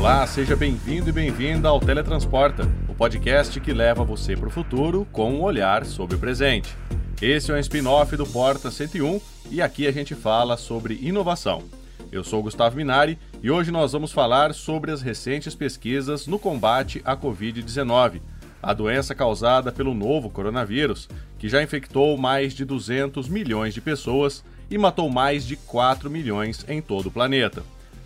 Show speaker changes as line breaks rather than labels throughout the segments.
Olá, seja bem-vindo e bem-vinda ao Teletransporta, o podcast que leva você para o futuro com um olhar sobre o presente. Esse é um spin-off do Porta 101 e aqui a gente fala sobre inovação. Eu sou Gustavo Minari e hoje nós vamos falar sobre as recentes pesquisas no combate à Covid-19, a doença causada pelo novo coronavírus, que já infectou mais de 200 milhões de pessoas e matou mais de 4 milhões em todo o planeta.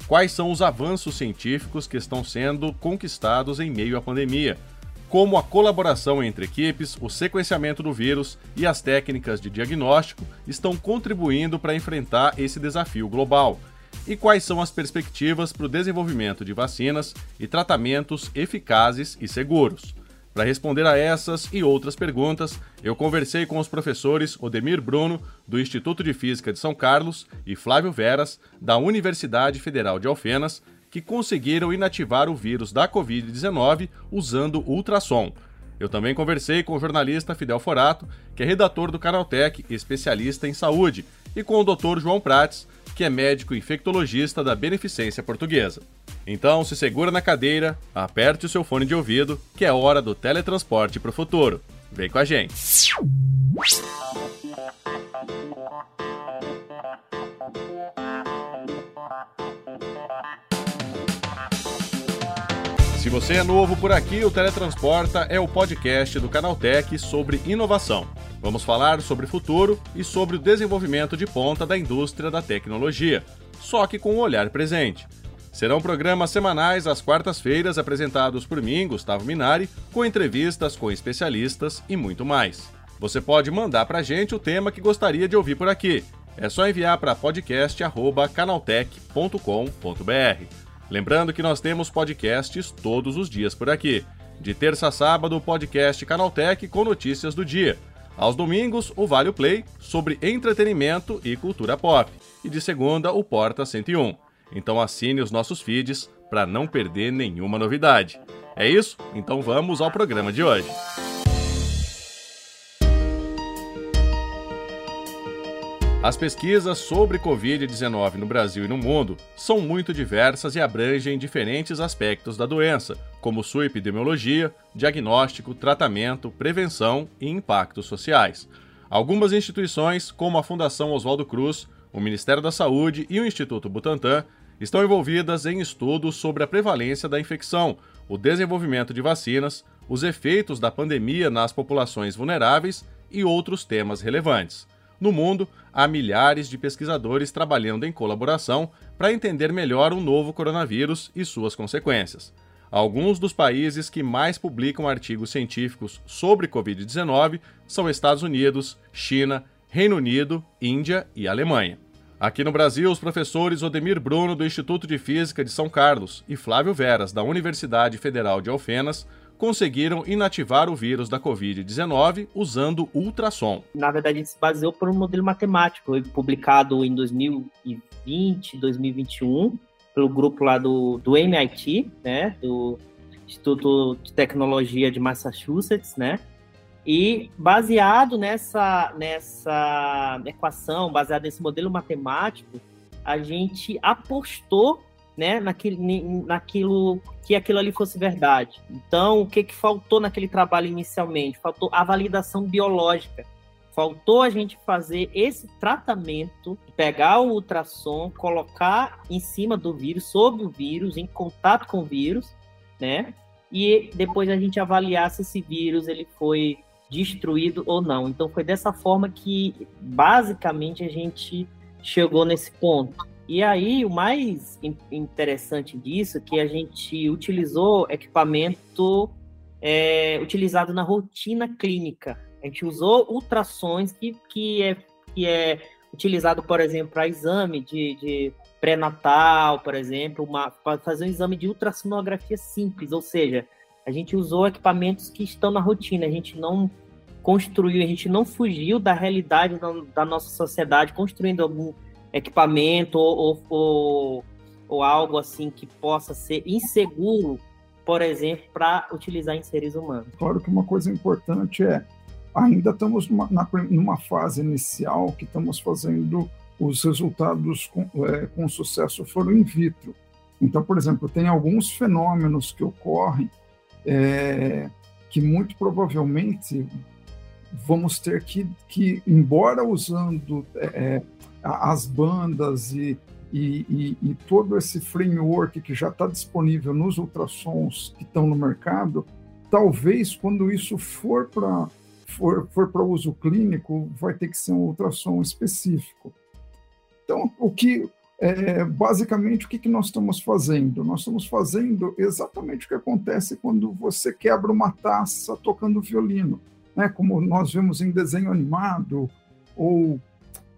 Quais são os avanços científicos que estão sendo conquistados em meio à pandemia? Como a colaboração entre equipes, o sequenciamento do vírus e as técnicas de diagnóstico estão contribuindo para enfrentar esse desafio global? E quais são as perspectivas para o desenvolvimento de vacinas e tratamentos eficazes e seguros? Para responder a essas e outras perguntas, eu conversei com os professores Odemir Bruno, do Instituto de Física de São Carlos, e Flávio Veras, da Universidade Federal de Alfenas, que conseguiram inativar o vírus da Covid-19 usando ultrassom. Eu também conversei com o jornalista Fidel Forato, que é redator do Canaltech e especialista em saúde, e com o Dr. João Prates, que é médico infectologista da Beneficência Portuguesa. Então se segura na cadeira, aperte o seu fone de ouvido, que é hora do teletransporte para o futuro. Vem com a gente! Se você é novo por aqui, o Teletransporta é o podcast do Canaltech sobre inovação. Vamos falar sobre futuro e sobre o desenvolvimento de ponta da indústria da tecnologia, só que com um olhar presente. Serão programas semanais às quartas-feiras apresentados por mim, Gustavo Minari, com entrevistas com especialistas e muito mais. Você pode mandar para a gente o tema que gostaria de ouvir por aqui. É só enviar para podcast@canaltech.com.br. Lembrando que nós temos podcasts todos os dias por aqui. De terça a sábado, o podcast Canaltech com notícias do dia. Aos domingos, o Vale Play sobre entretenimento e cultura pop. E de segunda, o Porta 101. Então assine os nossos feeds para não perder nenhuma novidade. É isso? Então vamos ao programa de hoje. As pesquisas sobre Covid-19 no Brasil e no mundo são muito diversas e abrangem diferentes aspectos da doença, como sua epidemiologia, diagnóstico, tratamento, prevenção e impactos sociais. Algumas instituições, como a Fundação Oswaldo Cruz, o Ministério da Saúde e o Instituto Butantan, estão envolvidas em estudos sobre a prevalência da infecção, o desenvolvimento de vacinas, os efeitos da pandemia nas populações vulneráveis e outros temas relevantes. No mundo, há milhares de pesquisadores trabalhando em colaboração para entender melhor o novo coronavírus e suas consequências. Alguns dos países que mais publicam artigos científicos sobre Covid-19 são Estados Unidos, China, Reino Unido, Índia e Alemanha. Aqui no Brasil, os professores Odemir Bruno, do Instituto de Física de São Carlos, e Flávio Veras, da Universidade Federal de Alfenas, conseguiram inativar o vírus da Covid-19 usando ultrassom.
Na verdade, ele se baseou por um modelo matemático, publicado em 2020, 2021, pelo grupo lá do, do MIT, né, do Instituto de Tecnologia de Massachusetts, né, e baseado nessa, nessa equação, baseado nesse modelo matemático, a gente apostou né, naquele, naquilo que aquilo ali fosse verdade. Então, o que, que faltou naquele trabalho inicialmente? Faltou a validação biológica. Faltou a gente fazer esse tratamento, pegar o ultrassom, colocar em cima do vírus, sobre o vírus, em contato com o vírus, né? E depois a gente avaliar se esse vírus ele foi destruído ou não. Então foi dessa forma que basicamente a gente chegou nesse ponto. E aí o mais interessante disso é que a gente utilizou equipamento é, utilizado na rotina clínica. A gente usou ultrassons que, que, é, que é utilizado, por exemplo, para exame de, de pré-natal, por exemplo, para fazer um exame de ultrassonografia simples, ou seja, a gente usou equipamentos que estão na rotina, a gente não construiu, a gente não fugiu da realidade da, da nossa sociedade, construindo algum equipamento ou, ou, ou, algo assim que possa ser inseguro, por exemplo, para utilizar em seres humanos.
Claro que uma coisa importante é, ainda estamos numa, na, numa fase inicial que estamos fazendo os resultados com, é, com sucesso foram in vitro. Então, por exemplo, tem alguns fenômenos que ocorrem é, que muito provavelmente vamos ter que, que embora usando é, as bandas e, e, e, e, todo esse framework que já está disponível nos ultrassons que estão no mercado, talvez quando isso for para for, for para uso clínico, vai ter que ser um ultrassom específico. Então, o que é, basicamente o que, que nós estamos fazendo? Nós estamos fazendo exatamente o que acontece quando você quebra uma taça tocando violino, né? Como nós vemos em desenho animado ou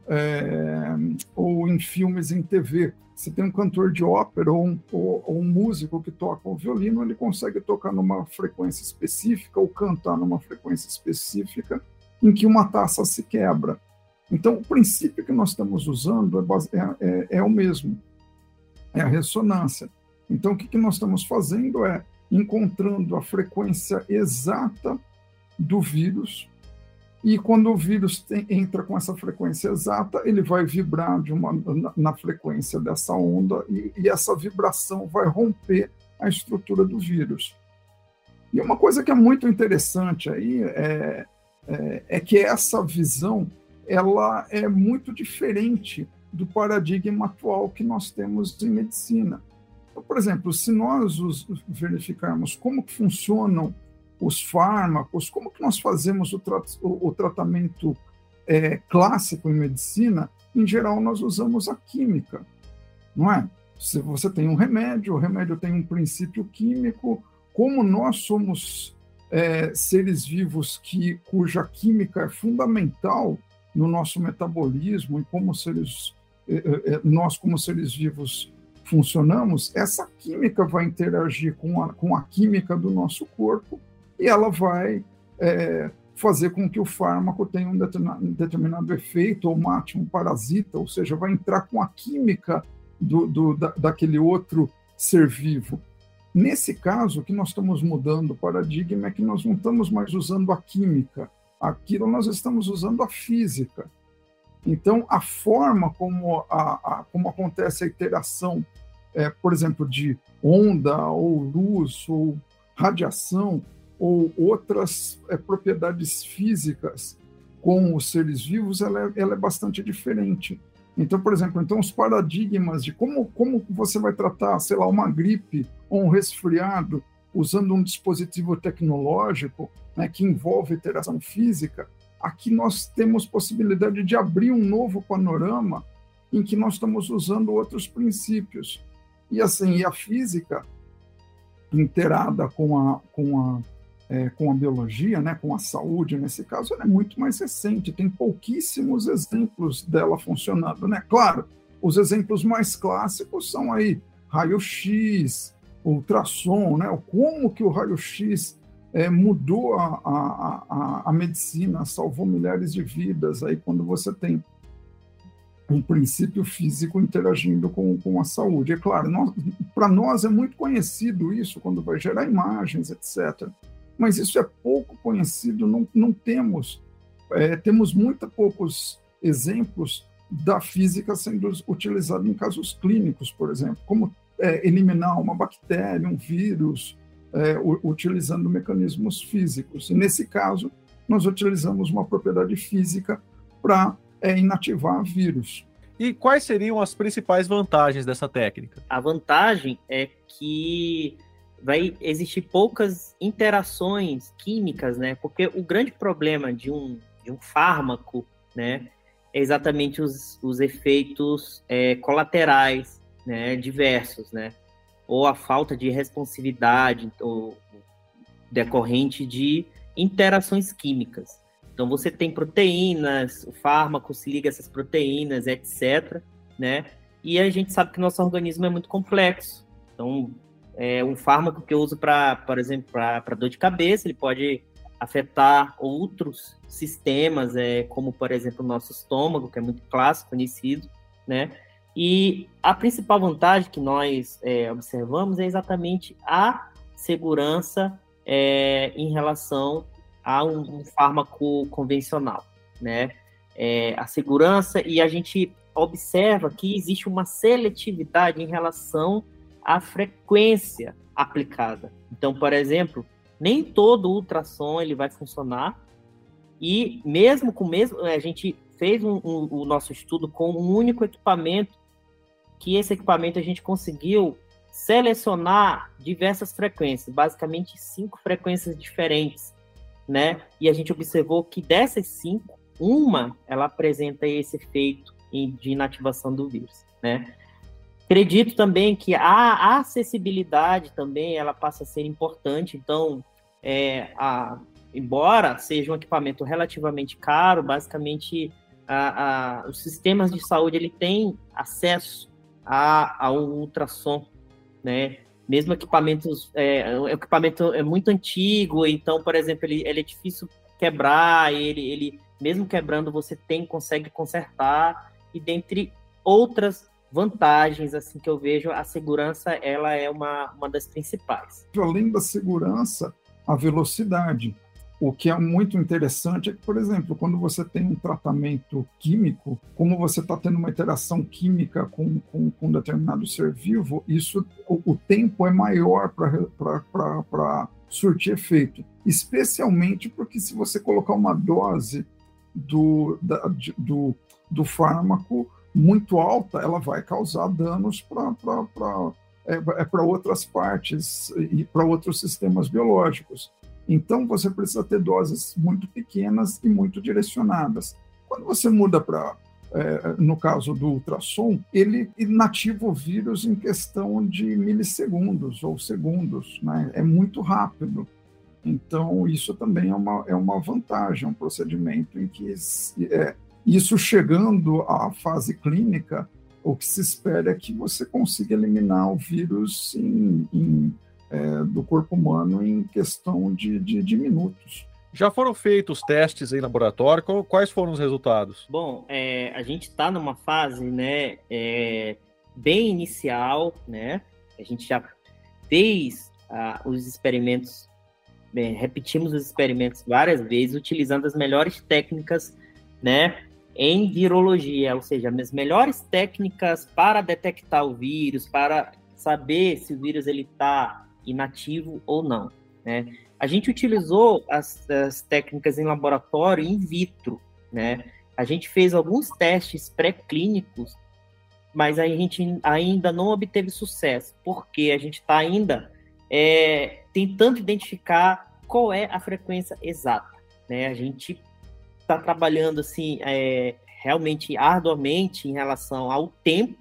é, ou em filmes em TV. Você tem um cantor de ópera ou um, ou, ou um músico que toca o violino, ele consegue tocar numa frequência específica ou cantar numa frequência específica em que uma taça se quebra. Então, o princípio que nós estamos usando é, é, é, é o mesmo, é a ressonância. Então, o que, que nós estamos fazendo é encontrando a frequência exata do vírus e quando o vírus tem, entra com essa frequência exata, ele vai vibrar de uma, na, na frequência dessa onda e, e, essa vibração vai romper a estrutura do vírus. E uma coisa que é muito interessante aí é, é, é que essa visão ela é muito diferente do paradigma atual que nós temos em medicina. Então, por exemplo, se nós verificarmos como funcionam os fármacos, como que nós fazemos o, tra o, o tratamento é, clássico em medicina, em geral nós usamos a química, não é? Se você tem um remédio, o remédio tem um princípio químico, como nós somos é, seres vivos que cuja química é fundamental no nosso metabolismo e como seres é, é, é, nós como seres vivos funcionamos, essa química vai interagir com a, com a química do nosso corpo e ela vai é, fazer com que o fármaco tenha um determinado, efeito ou mate um parasita, ou seja, vai entrar com a química do, do, da, daquele outro ser vivo. Nesse caso, o que nós estamos mudando o paradigma é que nós não estamos mais usando a química, aquilo nós estamos usando a física. Então, a forma como, a, a como acontece a interação, é, por exemplo, de onda ou luz ou radiação, ou outras é, propriedades físicas com os seres vivos, ela é, ela é bastante diferente. Então, por exemplo, então os paradigmas de como, como você vai tratar, sei lá, uma gripe ou um resfriado usando um dispositivo tecnológico né, que envolve interação física, aqui nós temos possibilidade de abrir um novo panorama em que nós estamos usando outros princípios. E assim, e a física interada com a, com a é, com a biologia, né, com a saúde, nesse caso, ela é muito mais recente, tem pouquíssimos exemplos dela funcionando. Né? Claro, os exemplos mais clássicos são aí raio-x, ultrassom, né? como que o raio-x é, mudou a, a, a, a, medicina, salvou milhares de vidas, aí quando você tem um princípio físico interagindo com, com a saúde. É claro, para nós é muito conhecido isso, quando vai gerar imagens, etc mas isso é pouco conhecido, não, não temos, é, temos muito poucos exemplos da física sendo utilizada em casos clínicos, por exemplo, como é, eliminar uma bactéria, um vírus, é, utilizando mecanismos físicos. E nesse caso, nós utilizamos uma propriedade física para é, inativar vírus.
E quais seriam as principais vantagens dessa técnica?
A vantagem é que vai existir poucas interações químicas, né? Porque o grande problema de um, de um fármaco, né, é exatamente os, os efeitos é, colaterais, né, diversos, né? Ou a falta de responsividade ou, decorrente de interações químicas. Então você tem proteínas, o fármaco se liga a essas proteínas, etc, né? E a gente sabe que nosso organismo é muito complexo. Então, é, um fármaco que eu uso para, por exemplo, para dor de cabeça, ele pode afetar outros sistemas, é, como, por exemplo, o nosso estômago, que é muito clássico, conhecido, né? E a principal vantagem que nós é, observamos é exatamente a segurança é, em relação a um, um fármaco convencional, né? É, a segurança e a gente observa que existe uma seletividade em relação a frequência aplicada. Então, por exemplo, nem todo ultrassom ele vai funcionar e mesmo com mesmo a gente fez um, um, o nosso estudo com um único equipamento que esse equipamento a gente conseguiu selecionar diversas frequências, basicamente cinco frequências diferentes, né? E a gente observou que dessas cinco, uma ela apresenta esse efeito de inativação do vírus, né? Acredito também que a acessibilidade também ela passa a ser importante. Então, é, a, embora seja um equipamento relativamente caro, basicamente a, a, os sistemas de saúde ele tem acesso a, ao ultrassom, né? Mesmo equipamentos, é, o equipamento é muito antigo, então, por exemplo, ele, ele é difícil quebrar, ele, ele mesmo quebrando você tem consegue consertar e dentre outras vantagens assim que eu vejo, a segurança ela é uma, uma das principais.
Além da segurança, a velocidade. O que é muito interessante é que, por exemplo, quando você tem um tratamento químico, como você está tendo uma interação química com, com, com um determinado ser vivo, isso o, o tempo é maior para surtir efeito. Especialmente porque se você colocar uma dose do, da, do, do fármaco muito alta, ela vai causar danos para é, é outras partes e para outros sistemas biológicos. Então, você precisa ter doses muito pequenas e muito direcionadas. Quando você muda para, é, no caso do ultrassom, ele inativa o vírus em questão de milissegundos ou segundos, né? é muito rápido. Então, isso também é uma, é uma vantagem, um procedimento em que é, isso chegando à fase clínica, o que se espera é que você consiga eliminar o vírus em, em, é, do corpo humano em questão de, de, de, minutos.
Já foram feitos testes em laboratório? Quais foram os resultados?
Bom, é, a gente está numa fase né, é, bem inicial, né? A gente já fez ah, os experimentos, bem, repetimos os experimentos várias vezes, utilizando as melhores técnicas né, em virologia, ou seja, as melhores técnicas para detectar o vírus, para saber se o vírus ele está inativo ou não. Né? A gente utilizou as, as técnicas em laboratório in vitro, né? A gente fez alguns testes pré-clínicos, mas a gente ainda não obteve sucesso, porque a gente está ainda é, tentando identificar qual é a frequência exata. Né? A gente está trabalhando assim é, realmente arduamente em relação ao tempo.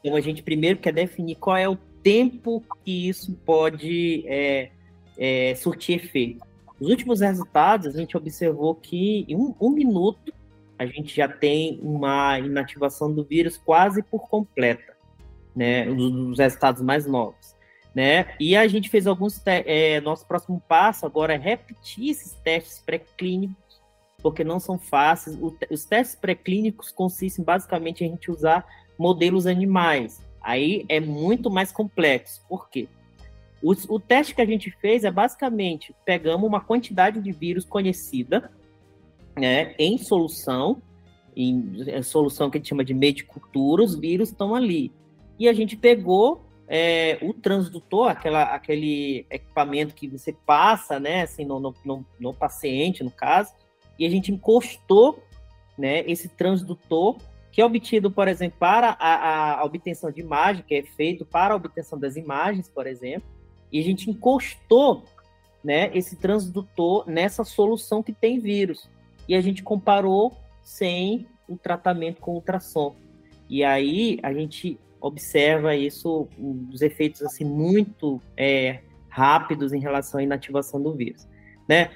Então a gente primeiro quer definir qual é o tempo que isso pode é, é, surtir efeito. Os últimos resultados a gente observou que em um, um minuto a gente já tem uma inativação do vírus quase por completa, né? Os, resultados mais novos. Né? E a gente fez alguns. É, nosso próximo passo agora é repetir esses testes pré-clínicos porque não são fáceis. Os testes pré-clínicos consistem basicamente em a gente usar modelos animais. Aí é muito mais complexo. Por quê? O, o teste que a gente fez é basicamente pegamos uma quantidade de vírus conhecida né, em solução, em, em solução que a gente chama de meio de cultura, os vírus estão ali. E a gente pegou é, o transdutor, aquela, aquele equipamento que você passa, né, assim, no, no, no paciente, no caso, e a gente encostou né, esse transdutor, que é obtido, por exemplo, para a, a, obtenção de imagem, que é feito para a obtenção das imagens, por exemplo, e a gente encostou né, esse transdutor nessa solução que tem vírus. E a gente comparou sem o tratamento com ultrassom. E aí a gente observa isso, os efeitos assim muito é, rápidos em relação à inativação do vírus. Né?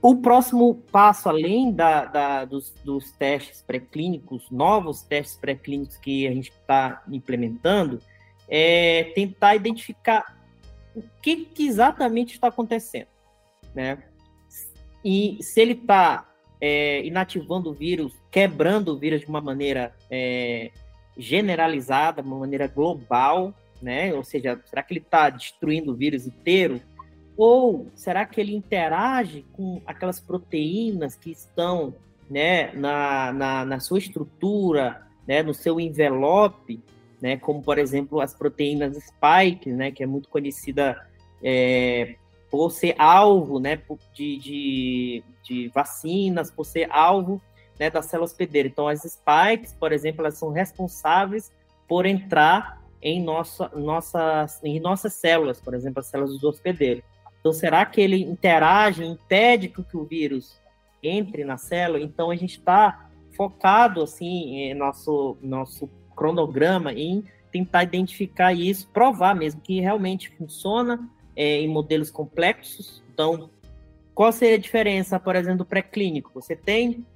O próximo passo, além da, da dos, dos, testes pré-clínicos, novos testes pré-clínicos que a gente está implementando, é tentar identificar o que, que exatamente está acontecendo, né? E se ele está é, inativando o vírus, quebrando o vírus de uma maneira é, generalizada, de uma maneira global, né? Ou seja, será que ele está destruindo o vírus inteiro? Ou será que ele interage com aquelas proteínas que estão né, na, na, na sua estrutura, né, no seu envelope, né, como por exemplo as proteínas spike, né, que é muito conhecida é, por ser alvo, né, de, de, de, vacinas, por ser alvo, né, da célula hospedeira. Então as spikes, por exemplo, elas são responsáveis por entrar em nossa, nossas, em nossas células, por exemplo, as células do hospedeiro. Então, será que ele interage, impede que o vírus entre na célula? Então, a gente está focado, assim, em nosso, nosso cronograma em tentar identificar isso, provar mesmo que realmente funciona é, em modelos complexos. Então, qual seria a diferença, por exemplo, do pré-clínico? Você tem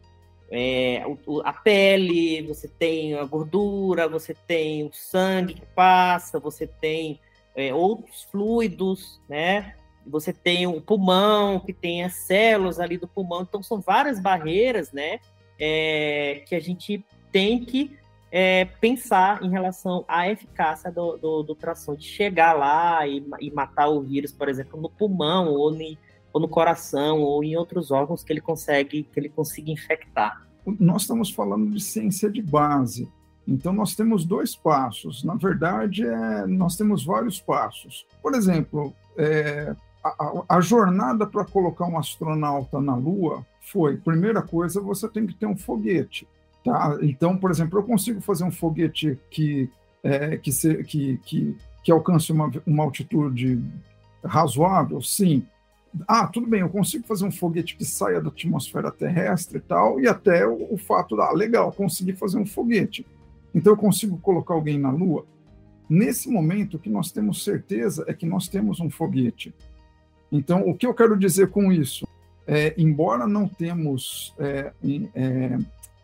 é, a pele, você tem a gordura, você tem o sangue que passa, você tem é, outros fluidos, né? Você tem o pulmão, que tem as células ali do pulmão. Então, são várias barreiras, né? É, que a gente tem que é, pensar em relação à eficácia do, do, do tração, de chegar lá e, e, matar o vírus, por exemplo, no pulmão ou, ni, ou, no coração ou em outros órgãos que ele consegue que ele consiga infectar.
Nós estamos falando de ciência de base. Então nós temos dois passos. Na verdade, é, nós temos vários passos. Por exemplo, é, a, a, jornada para colocar um astronauta na Lua foi, primeira coisa, você tem que ter um foguete. Tá? Então, por exemplo, eu consigo fazer um foguete que, é, que, se, que, que, que, alcance uma, uma altitude razoável? Sim. Ah, tudo bem, eu consigo fazer um foguete que saia da atmosfera terrestre e tal, e até o, o fato, ah, legal, consegui fazer um foguete. Então, eu consigo colocar alguém na Lua? Nesse momento, o que nós temos certeza é que nós temos um foguete. Então, o que eu quero dizer com isso? É, embora não temos é, é,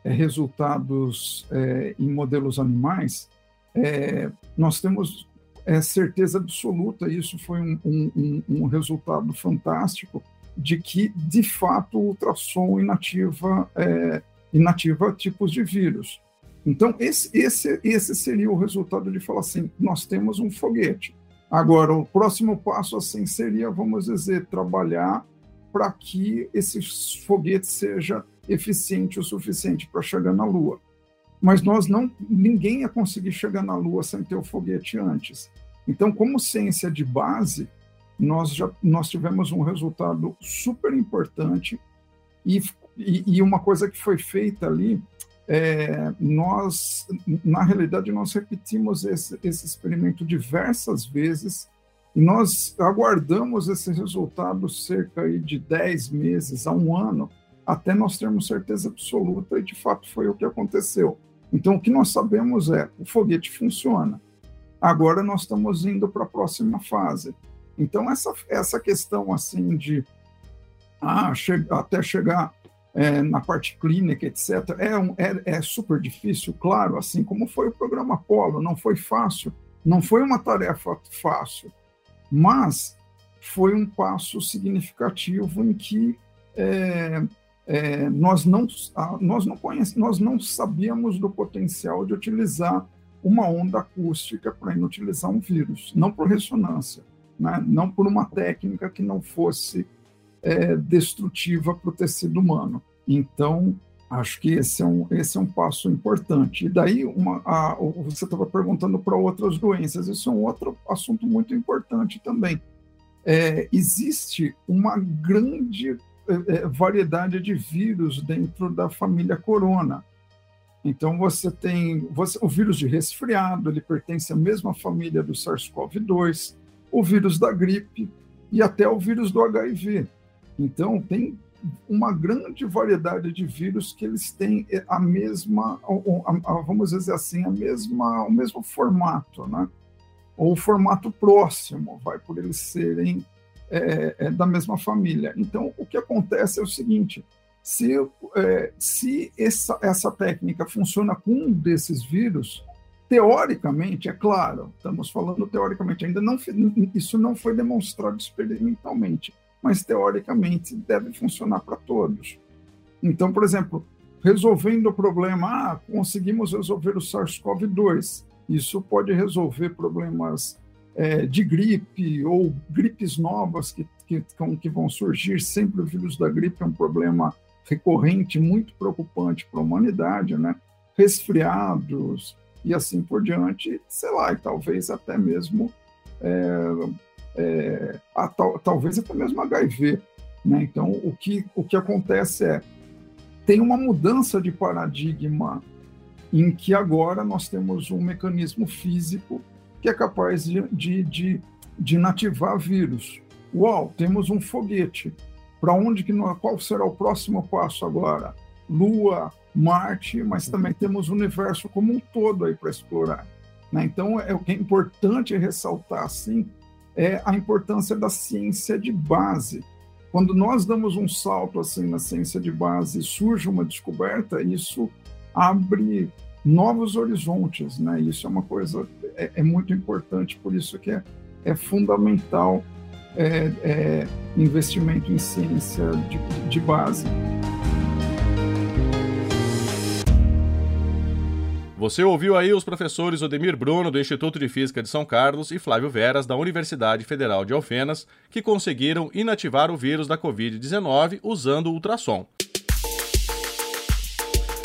é, resultados é, em modelos animais, é, nós temos certeza absoluta, isso foi um, um, um, resultado fantástico, de que, de fato, o ultrassom inativa, inativa tipos de vírus. Então, esse, esse, esse seria o resultado de falar assim: nós temos um foguete. Agora, o próximo passo assim seria, vamos dizer, trabalhar para que esse foguete seja eficiente o suficiente para chegar na Lua. Mas nós não, ninguém ia conseguir chegar na Lua sem ter o foguete antes. Então, como ciência de base, nós já nós tivemos um resultado super importante e, e, e uma coisa que foi feita ali é, nós, na realidade, nós repetimos esse, esse experimento diversas vezes e nós aguardamos esse resultado cerca de 10 meses a um ano até nós termos certeza absoluta e de fato foi o que aconteceu. Então, o que nós sabemos é o foguete funciona. Agora nós estamos indo para a próxima fase. Então, essa, essa questão assim de ah, che até chegar é, na parte clínica, etc., é, um, é, é super difícil, claro, assim como foi o programa Apollo, não foi fácil, não foi uma tarefa fácil, mas foi um passo significativo em que é, é, nós, não, nós, não conhece, nós não sabíamos do potencial de utilizar uma onda acústica para inutilizar um vírus, não por ressonância, né? não por uma técnica que não fosse é, destrutiva para o tecido humano. Então, acho que esse é um, esse é um passo importante. E daí, uma, a, você estava perguntando para outras doenças, isso é um outro assunto muito importante também. É, existe uma grande é, é variedade de vírus dentro da família corona. Então, você tem você, o vírus de resfriado, ele pertence à mesma família do SARS-CoV-2, o vírus da gripe e até o vírus do HIV. Então, tem uma grande variedade de vírus que eles têm a mesma, vamos dizer assim, a mesma, o mesmo formato, né? Ou o formato próximo, vai por eles serem é, é, da mesma família. Então, o que acontece é o seguinte: se, é, se essa, essa técnica funciona com um desses vírus, teoricamente, é claro, estamos falando teoricamente, ainda não isso não foi demonstrado experimentalmente, mas teoricamente deve funcionar para todos. Então, por exemplo, resolvendo o problema, ah, conseguimos resolver o SARS-CoV-2, isso pode resolver problemas é, de gripe ou gripes novas que, que, que vão surgir. Sempre o vírus da gripe é um problema recorrente, muito preocupante para a humanidade, né? Resfriados, e assim por diante, sei lá, e talvez até mesmo é, é, a, tal, talvez até mesmo HIV. Né? Então, o que, o que acontece é tem uma mudança de paradigma em que agora nós temos um mecanismo físico que é capaz de, de, de, de inativar vírus. Uau, temos um foguete. Para onde que nós, qual será o próximo passo agora? Lua, Marte, mas também temos o universo como um todo aí para explorar. Né? Então, é o que é importante ressaltar assim é a importância da ciência de base. Quando nós damos um salto assim na ciência de base, surge uma descoberta, isso abre novos horizontes, né? Isso é uma coisa é, é muito importante, por isso que é, é fundamental é, é, investimento em ciência de, de base.
Você ouviu aí os professores Odemir Bruno, do Instituto de Física de São Carlos, e Flávio Veras, da Universidade Federal de Alfenas, que conseguiram inativar o vírus da Covid-19 usando ultrassom.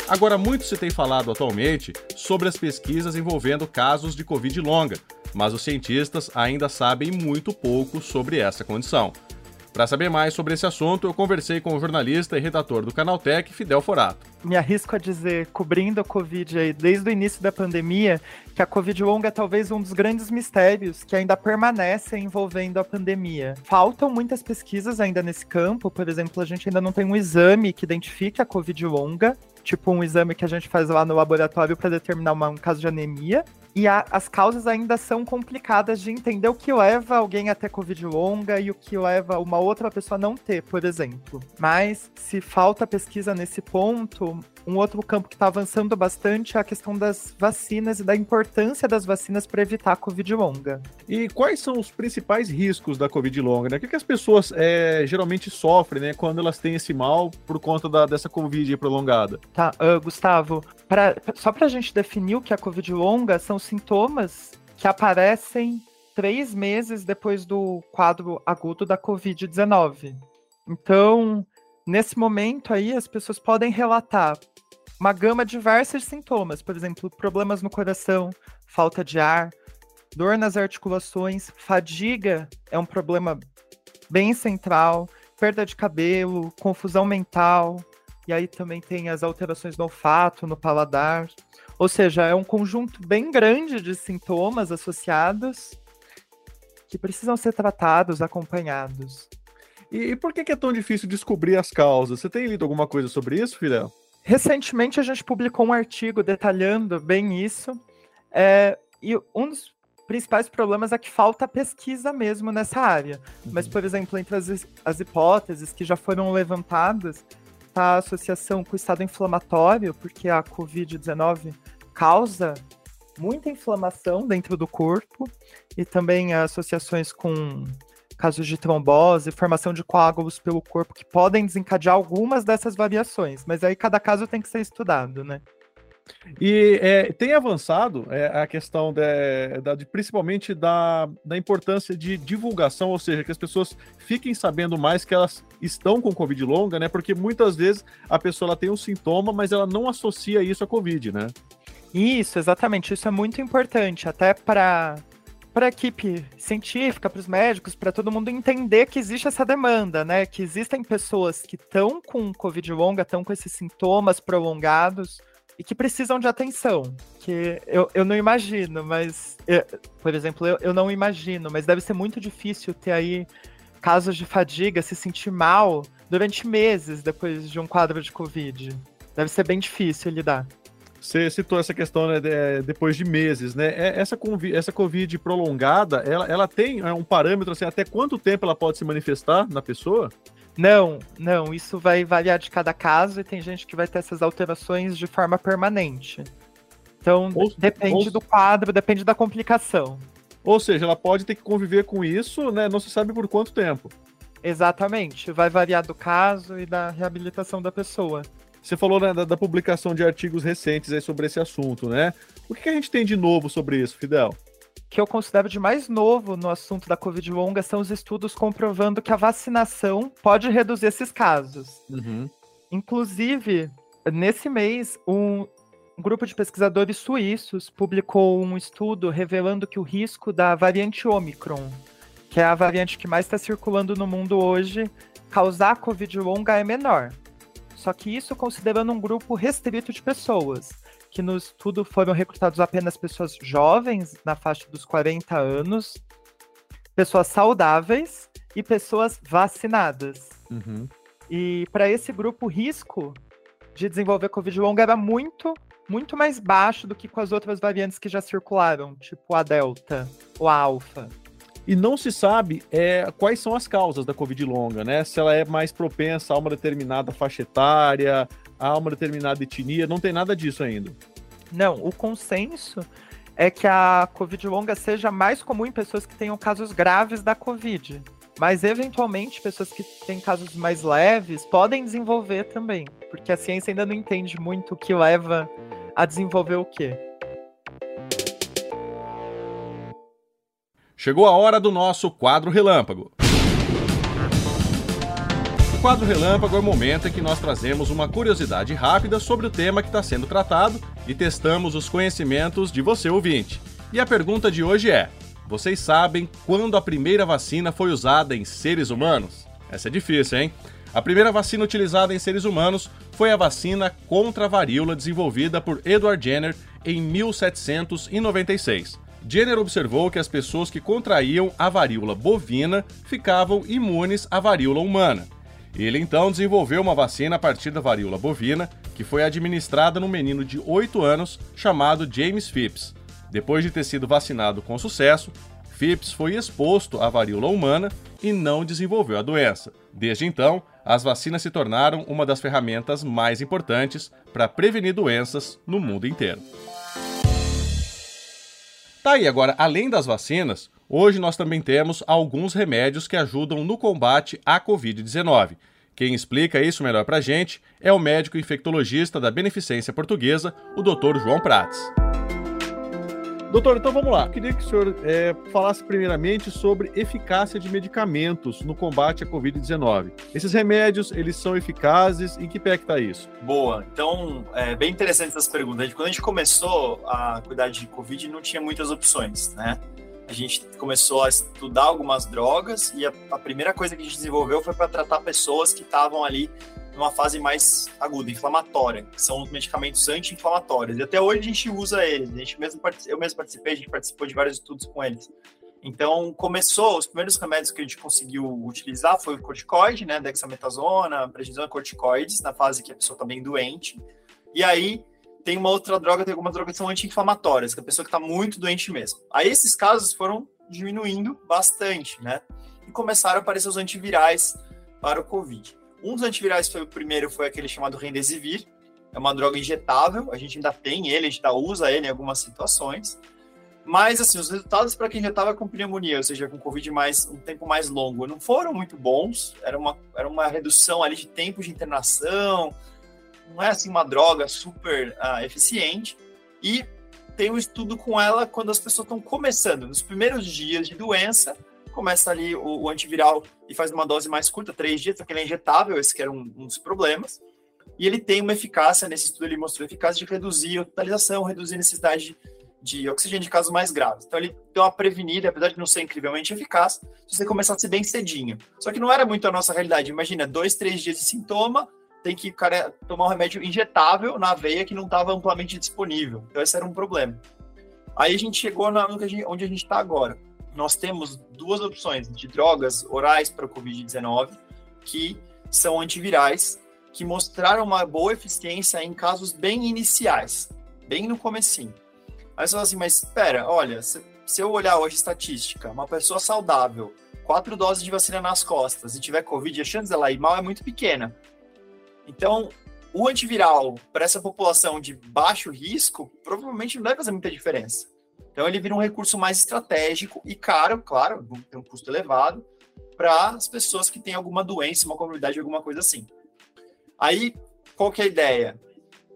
Agora, muito se tem falado atualmente sobre as pesquisas envolvendo casos de Covid longa, mas os cientistas ainda sabem muito pouco sobre essa condição. Para saber mais sobre esse assunto, eu conversei com o jornalista e redator do Canaltech, Fidel Forato.
Me arrisco a dizer, cobrindo a Covid aí, desde o início da pandemia, que a Covid longa é talvez um dos grandes mistérios que ainda permanecem envolvendo a pandemia. Faltam muitas pesquisas ainda nesse campo, por exemplo, a gente ainda não tem um exame que identifique a Covid longa, tipo um exame que a gente faz lá no laboratório para determinar uma, um caso de anemia. E a, as causas ainda são complicadas de entender o que leva alguém a ter Covid longa e o que leva uma outra pessoa a não ter, por exemplo. Mas se falta pesquisa nesse ponto, um outro campo que está avançando bastante é a questão das vacinas e da importância das vacinas para evitar a Covid longa.
E quais são os principais riscos da Covid longa? Né? O que, que as pessoas é, geralmente sofrem né, quando elas têm esse mal por conta da, dessa Covid prolongada?
Tá, uh, Gustavo, pra, só para a gente definir o que é a Covid longa, são sintomas que aparecem três meses depois do quadro agudo da Covid-19. Então, nesse momento aí, as pessoas podem relatar uma gama de diversos sintomas, por exemplo, problemas no coração, falta de ar, dor nas articulações, fadiga é um problema bem central, perda de cabelo, confusão mental, e aí também tem as alterações no olfato, no paladar. Ou seja, é um conjunto bem grande de sintomas associados que precisam ser tratados, acompanhados.
E, e por que, que é tão difícil descobrir as causas? Você tem lido alguma coisa sobre isso, Fidel?
Recentemente a gente publicou um artigo detalhando bem isso. É, e um dos principais problemas é que falta pesquisa mesmo nessa área. Uhum. Mas, por exemplo, entre as, as hipóteses que já foram levantadas, a associação com o estado inflamatório, porque a Covid-19 causa muita inflamação dentro do corpo, e também associações com casos de trombose, formação de coágulos pelo corpo que podem desencadear algumas dessas variações, mas aí cada caso tem que ser estudado, né?
E é, tem avançado é, a questão de, de, principalmente da, da importância de divulgação, ou seja, que as pessoas fiquem sabendo mais que elas estão com Covid longa, né? Porque muitas vezes a pessoa ela tem um sintoma, mas ela não associa isso à Covid, né?
Isso, exatamente. Isso é muito importante, até para para a equipe científica, para os médicos, para todo mundo entender que existe essa demanda, né? Que existem pessoas que estão com Covid longa, estão com esses sintomas prolongados e que precisam de atenção. Que eu, eu não imagino, mas, eu, por exemplo, eu, eu não imagino, mas deve ser muito difícil ter aí casos de fadiga, se sentir mal durante meses depois de um quadro de Covid. Deve ser bem difícil lidar.
Você citou essa questão né, de, depois de meses, né? É, essa, essa Covid prolongada, ela, ela tem é, um parâmetro assim, até quanto tempo ela pode se manifestar na pessoa?
Não, não, isso vai variar de cada caso e tem gente que vai ter essas alterações de forma permanente. Então, ou, depende ou... do quadro, depende da complicação.
Ou seja, ela pode ter que conviver com isso, né? Não se sabe por quanto tempo.
Exatamente, vai variar do caso e da reabilitação da pessoa.
Você falou né, da, da, publicação de artigos recentes aí sobre esse assunto, né? O que, que a gente tem de novo sobre isso, Fidel?
Que eu considero de mais novo no assunto da Covid longa são os estudos comprovando que a vacinação pode reduzir esses casos. Uhum. Inclusive, nesse mês, um, grupo de pesquisadores suíços publicou um estudo revelando que o risco da variante Omicron, que é a variante que mais está circulando no mundo hoje, causar Covid longa é menor. Só que isso considerando um grupo restrito de pessoas, que no estudo foram recrutados apenas pessoas jovens, na faixa dos 40 anos, pessoas saudáveis e pessoas vacinadas. Uhum. E para esse grupo, o risco de desenvolver Covid longa era muito, muito mais baixo do que com as outras variantes que já circularam, tipo a Delta ou a Alpha.
E não se sabe é, quais são as causas da Covid longa, né? Se ela é mais propensa a uma determinada faixa etária, a uma determinada etnia, não tem nada disso ainda.
Não, o consenso é que a Covid longa seja mais comum em pessoas que tenham casos graves da Covid. Mas, eventualmente, pessoas que têm casos mais leves podem desenvolver também. Porque a ciência ainda não entende muito o que leva a desenvolver o quê.
Chegou a hora do nosso quadro relâmpago. Quadro relâmpago é o momento em que nós trazemos uma curiosidade rápida sobre o tema que está sendo tratado e testamos os conhecimentos de você ouvinte. E a pergunta de hoje é: vocês sabem quando a primeira vacina foi usada em seres humanos? Essa é difícil, hein? A primeira vacina utilizada em seres humanos foi a vacina contra a varíola desenvolvida por Edward Jenner em 1796. Jenner observou que as pessoas que contraíam a varíola bovina ficavam imunes à varíola humana. Ele então desenvolveu uma vacina a partir da varíola bovina, que foi administrada num menino de 8 anos chamado James Phipps. Depois de ter sido vacinado com sucesso, Phipps foi exposto à varíola humana e não desenvolveu a doença. Desde então, as vacinas se tornaram uma das ferramentas mais importantes para prevenir doenças no mundo inteiro. Tá aí agora, além das vacinas, hoje nós também temos alguns remédios que ajudam no combate à Covid-19. Quem explica isso melhor pra gente é o médico infectologista da Beneficência Portuguesa, o Dr. João Prates. Doutor, então vamos lá. Queria que o senhor é, falasse primeiramente sobre eficácia de medicamentos no combate à Covid-19. Esses remédios, eles são eficazes? Em que pé que está isso?
Boa. Então, é bem interessante essas perguntas. Quando a gente começou a cuidar de Covid, não tinha muitas opções, né? A gente começou a estudar algumas drogas e a, a primeira coisa que a gente desenvolveu foi para tratar pessoas que estavam ali numa fase mais aguda, inflamatória, que são os medicamentos anti-inflamatórios. E até hoje a gente usa eles. A gente mesmo, eu mesmo participei, a gente participou de vários estudos com eles. Então, começou, os primeiros remédios que a gente conseguiu utilizar foi o corticoide, né, dexametasona, prednisona, corticoides, na fase que a pessoa está bem doente. E aí, tem uma outra droga, tem algumas drogas que são anti-inflamatórias, que a pessoa que está muito doente mesmo. Aí, esses casos foram diminuindo bastante, né? E começaram a aparecer os antivirais para o Covid. Um dos antivirais foi o primeiro, foi aquele chamado Remdesivir. É uma droga injetável, a gente ainda tem ele, a gente ainda usa ele em algumas situações. Mas, assim, os resultados para quem já estava com pneumonia, ou seja, com Covid mais um tempo mais longo, não foram muito bons. Era uma, era uma redução ali de tempo de internação, não é assim uma droga super uh, eficiente. E tem um estudo com ela quando as pessoas estão começando, nos primeiros dias de doença, começa ali o, o, antiviral e faz uma dose mais curta, três dias, porque ele é injetável, esse que era um, um, dos problemas. E ele tem uma eficácia, nesse estudo ele mostrou eficácia de reduzir a hospitalização, reduzir a necessidade de, de oxigênio de casos mais graves. Então ele deu uma prevenida, apesar de não ser incrivelmente eficaz, se você começasse bem cedinho. Só que não era muito a nossa realidade. Imagina, dois, três dias de sintoma, tem que cara tomar um remédio injetável na veia que não estava amplamente disponível. Então esse era um problema. Aí a gente chegou na, onde a gente está agora nós temos duas opções de drogas orais para o Covid-19 que são antivirais, que mostraram uma boa eficiência em casos bem iniciais, bem no comecinho. Aí você fala assim, mas espera, olha, se, se eu olhar hoje estatística, uma pessoa saudável, quatro doses de vacina nas costas e tiver Covid, a chance dela ir mal é muito pequena. Então, o antiviral para essa população de baixo risco provavelmente não vai fazer muita diferença. Então ele vira um recurso mais estratégico e caro, claro, tem um custo elevado, para as pessoas que têm alguma doença, uma comunidade, alguma coisa assim. Aí, qual que é a ideia?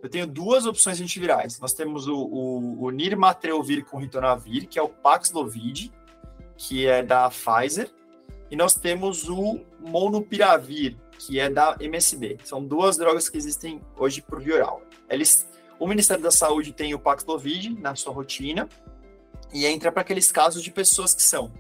Eu tenho duas opções antivirais. Nós temos o, o, o Nirmatrelvir com ritonavir, que é o Paxlovid, que é da Pfizer, e nós temos o Monopiravir, que é da MSD. São duas drogas que existem hoje por via oral. Eles O Ministério da Saúde tem o Paxlovid na sua rotina e entra para aqueles casos de pessoas que são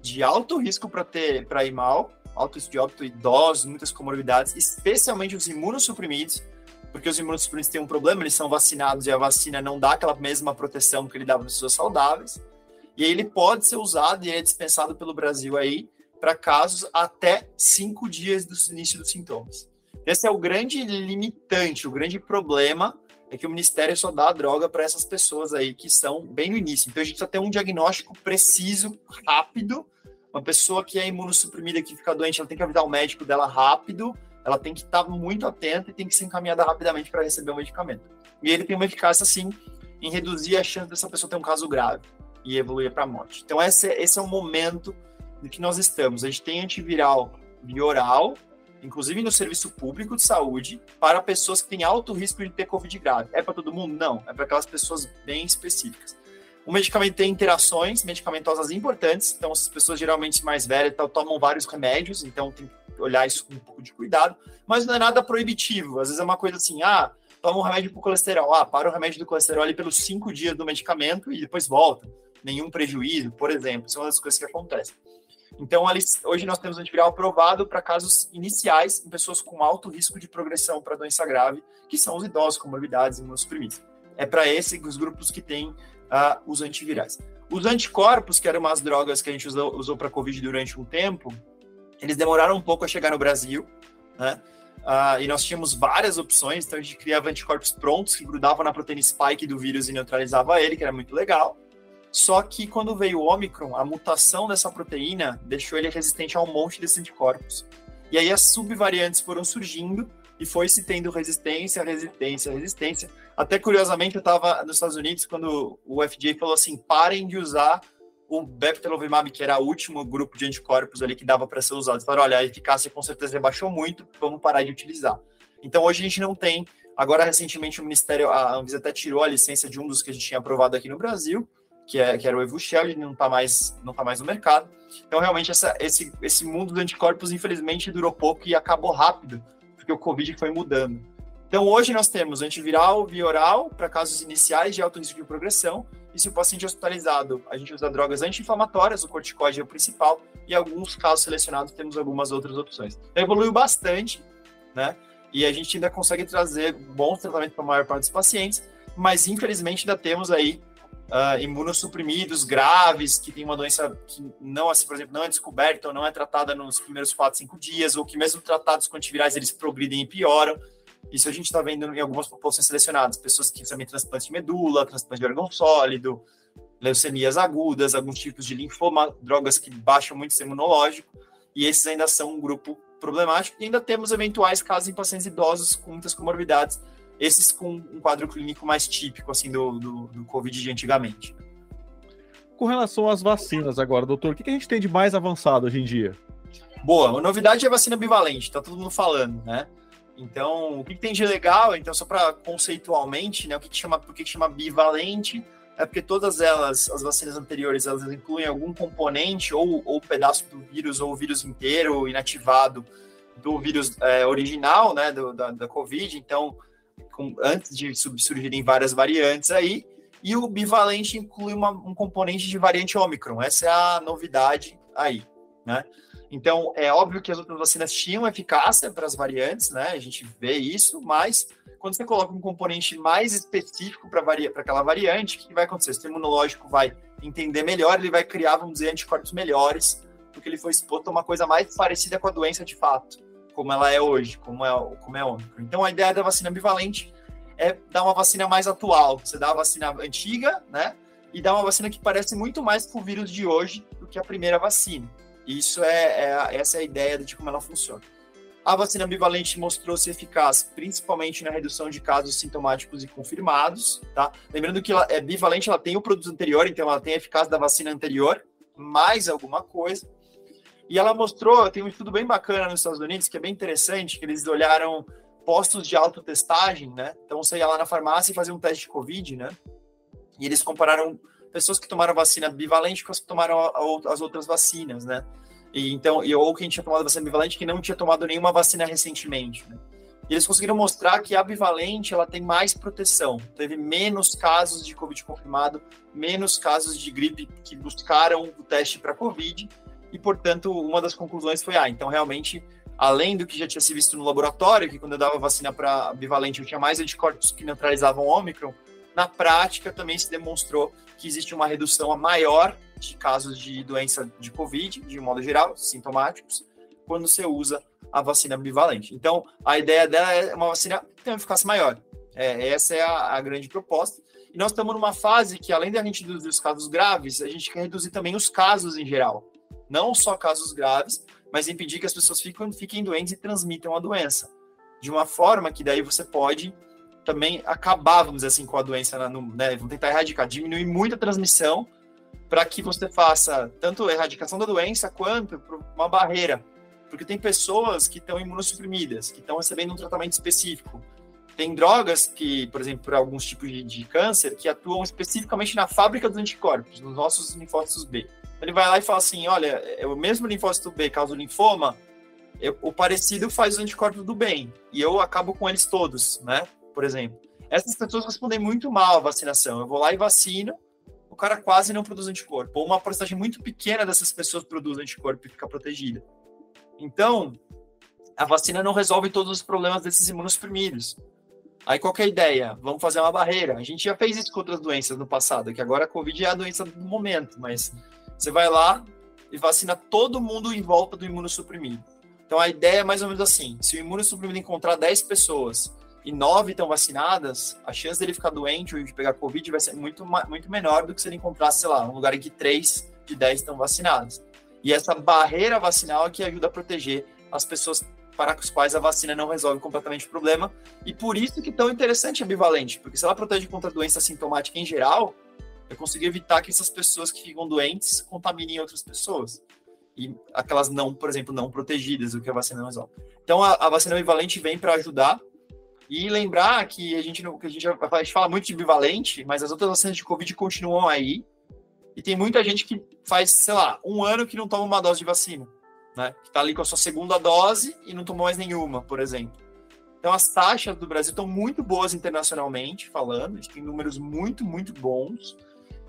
de alto risco para ter para ir mal, alto risco de óbito, idosos, muitas comorbidades, especialmente os imunossuprimidos, porque os imunossuprimidos têm um problema, eles são vacinados e a vacina não dá aquela mesma proteção que ele dá para pessoas saudáveis. E aí ele pode ser usado e é dispensado pelo Brasil aí para casos até cinco dias do início dos sintomas. Esse é o grande limitante, o grande problema é que o Ministério só dá a droga para essas pessoas aí que são bem no início. Então a gente precisa ter um diagnóstico preciso, rápido. Uma pessoa que é imunossuprimida, que fica doente, ela tem que avisar o médico dela rápido, ela tem que estar muito atenta e tem que ser encaminhada rapidamente para receber o medicamento. E ele tem uma eficácia, assim, em reduzir a chance dessa pessoa ter um caso grave e evoluir para a morte. Então esse, é, esse é o momento em que nós estamos. A gente tem antiviral bioral, inclusive no serviço público de saúde, para pessoas que têm alto risco de ter Covid grave. É para todo mundo? Não. É para aquelas pessoas bem específicas. O medicamento tem interações medicamentosas importantes, então as pessoas geralmente mais velhas tomam vários remédios, então tem que olhar isso com um pouco de cuidado, mas não é nada proibitivo. Às vezes é uma coisa assim, ah, toma um remédio para o colesterol, ah, para o remédio do colesterol ali pelos cinco dias do medicamento e depois volta. Nenhum prejuízo, por exemplo, são as coisas que acontecem. Então, hoje nós temos antiviral aprovado para casos iniciais em pessoas com alto risco de progressão para doença grave, que são os idosos, com comorbidades e imunossuprimidos. É para esses os grupos que têm uh, os antivirais. Os anticorpos, que eram umas drogas que a gente usou, usou para Covid durante um tempo, eles demoraram um pouco a chegar no Brasil, né? Uh, e nós tínhamos várias opções, então a gente criava anticorpos prontos que grudavam na proteína spike do vírus e neutralizava ele, que era muito legal. Só que quando veio o Omicron, a mutação dessa proteína deixou ele resistente a um monte desses anticorpos. E aí as subvariantes foram surgindo e foi se tendo resistência, resistência, resistência. Até curiosamente eu estava nos Estados Unidos quando o FDA falou assim: parem de usar o Beptelovimab, que era o último grupo de anticorpos ali que dava para ser usado. Falaram: olha, a eficácia com certeza rebaixou muito, vamos parar de utilizar. Então hoje a gente não tem. Agora, recentemente, o Ministério, a Anvisa até tirou a licença de um dos que a gente tinha aprovado aqui no Brasil, que, é, que era o Evusheld, não está mais, não tá mais no mercado. Então, realmente, essa, esse, esse mundo dos anticorpos, infelizmente, durou pouco e acabou rápido, porque o Covid foi mudando. Então, hoje nós temos antiviral, via oral, para casos iniciais de alto risco de progressão, e se o paciente é hospitalizado, a gente usa drogas anti-inflamatórias, o corticoide é o principal, e em alguns casos selecionados temos algumas outras opções. Então, evoluiu bastante, né? E a gente ainda consegue trazer bons tratamentos para a maior parte dos pacientes, mas infelizmente ainda temos aí uh, imunossuprimidos graves, que tem uma doença que não, assim, por exemplo, não é descoberta ou não é tratada nos primeiros 4, 5 dias, ou que mesmo tratados com antivirais eles progridem e pioram. Isso a gente está vendo em algumas populações selecionadas, pessoas que recebem transplante de medula, transplante de órgão sólido, leucemias agudas, alguns tipos de linfoma, drogas que baixam muito o imunológico, e esses ainda são um grupo problemático. E ainda temos eventuais casos em pacientes idosos com muitas comorbidades, esses com um quadro clínico mais típico assim do, do, do Covid de antigamente.
Com relação às vacinas agora, doutor, o que a gente tem de mais avançado hoje em dia?
Boa, a novidade é a vacina bivalente, tá todo mundo falando, né? Então, o que, tem de legal? Então, só para conceitualmente, né, o que, que chama, por que, que chama bivalente? É porque todas elas, as vacinas anteriores, elas incluem algum componente ou, ou pedaço do vírus ou o vírus inteiro inativado do vírus é, original, né, do, da, da Covid. Então, com, antes de surgirem várias variantes aí, e o bivalente inclui uma, um componente de variante Ômicron. Essa é a novidade aí, né? Então, é óbvio que as outras vacinas tinham eficácia para as variantes, né? A gente vê isso, mas quando você coloca um componente mais específico para aquela variante, o que vai acontecer? O sistema imunológico vai entender melhor, ele vai criar, vamos dizer, anticorpos melhores, porque ele foi exposto a uma coisa mais parecida com a doença de fato como ela é hoje, como é, como é Ômicron. Então, a ideia da vacina bivalente é dar uma vacina mais atual. Você dá a vacina antiga, né? E dá uma vacina que parece muito mais com o vírus de hoje do que a primeira vacina. Isso é, é essa é a ideia de como ela funciona. A vacina bivalente mostrou-se eficaz principalmente na redução de casos sintomáticos e confirmados, tá? Lembrando que ela é bivalente, ela tem o produto anterior, então ela tem a eficácia da vacina anterior, mais alguma coisa. E ela mostrou, tem um estudo bem bacana nos Estados Unidos, que é bem interessante, que eles olharam postos de autotestagem, né? Então você ia lá na farmácia e fazia um teste de Covid, né? E eles compararam pessoas que tomaram vacina bivalente com as que tomaram as outras vacinas, né? E então, e, ou quem tinha tomado vacina bivalente que não tinha tomado nenhuma vacina recentemente, né? E eles conseguiram mostrar que a bivalente ela tem mais proteção. Teve menos casos de Covid confirmado, menos casos de gripe que buscaram o teste para Covid. E, portanto, uma das conclusões foi: ah, então realmente, além do que já tinha se visto no laboratório, que quando eu dava vacina para bivalente eu tinha mais anticorpos que neutralizavam o Ômicron, na prática também se demonstrou que existe uma redução maior de casos de doença de Covid, de um modo geral, sintomáticos, quando você usa a vacina bivalente. Então, a ideia dela é uma vacina que tem uma eficácia maior. É, essa é a, a, grande proposta. E nós estamos numa fase que, além de a gente reduzir os casos graves, a gente quer reduzir também os casos em geral. Não só casos graves, mas impedir que as pessoas fiquem, fiquem doentes e transmitam a doença. De uma forma que daí você pode também acabar, vamos dizer assim, com a doença, no, né? Vamos tentar erradicar, diminuir muito a transmissão para que você faça tanto a erradicação da doença quanto uma barreira porque tem pessoas que estão imunossuprimidas, que estão recebendo um tratamento específico. Tem drogas que, por exemplo, para alguns tipos de, de, câncer, que atuam especificamente na fábrica dos anticorpos, nos nossos linfócitos B. Ele vai lá e fala assim: olha, é o mesmo linfócito B causa o linfoma, eu, o parecido faz os anticorpos do bem, e eu acabo com eles todos, né? Por exemplo. Essas pessoas respondem muito mal à vacinação. Eu vou lá e vacino, o cara quase não produz anticorpo. Ou uma porcentagem muito pequena dessas pessoas produz anticorpo e fica protegida. Então, a vacina não resolve todos os problemas desses imunossuprimidos. Aí qual é a ideia? Vamos fazer uma barreira. A gente já fez isso com outras doenças no passado, que agora a Covid é a doença do momento, mas você vai lá e vacina todo mundo em volta do imunossuprimido. Então a ideia é mais ou menos assim: se o imunossuprimido encontrar 10 pessoas e 9 estão vacinadas, a chance dele ficar doente ou de pegar Covid vai ser muito, muito menor do que se ele encontrasse, sei lá, um lugar em que 3 de 10 estão vacinados. E essa barreira vacinal é que ajuda a proteger as pessoas para as quais a vacina não resolve completamente o problema. E por isso que é tão interessante a bivalente, porque se ela protege contra a doença sintomática em geral, eu consigo evitar que essas pessoas que ficam doentes contaminem outras pessoas. E aquelas não, por exemplo, não protegidas, o que a vacina não resolve. Então a, a vacina bivalente vem para ajudar. E lembrar que a gente, que a gente, a gente fala muito de bivalente, mas as outras vacinas de Covid continuam aí. E tem muita gente que faz, sei lá, um ano que não toma uma dose de vacina, né? Que tá ali com a sua segunda dose e não tomou mais nenhuma, por exemplo. Então as taxas do Brasil estão muito boas internacionalmente falando, a gente tem números muito, muito bons,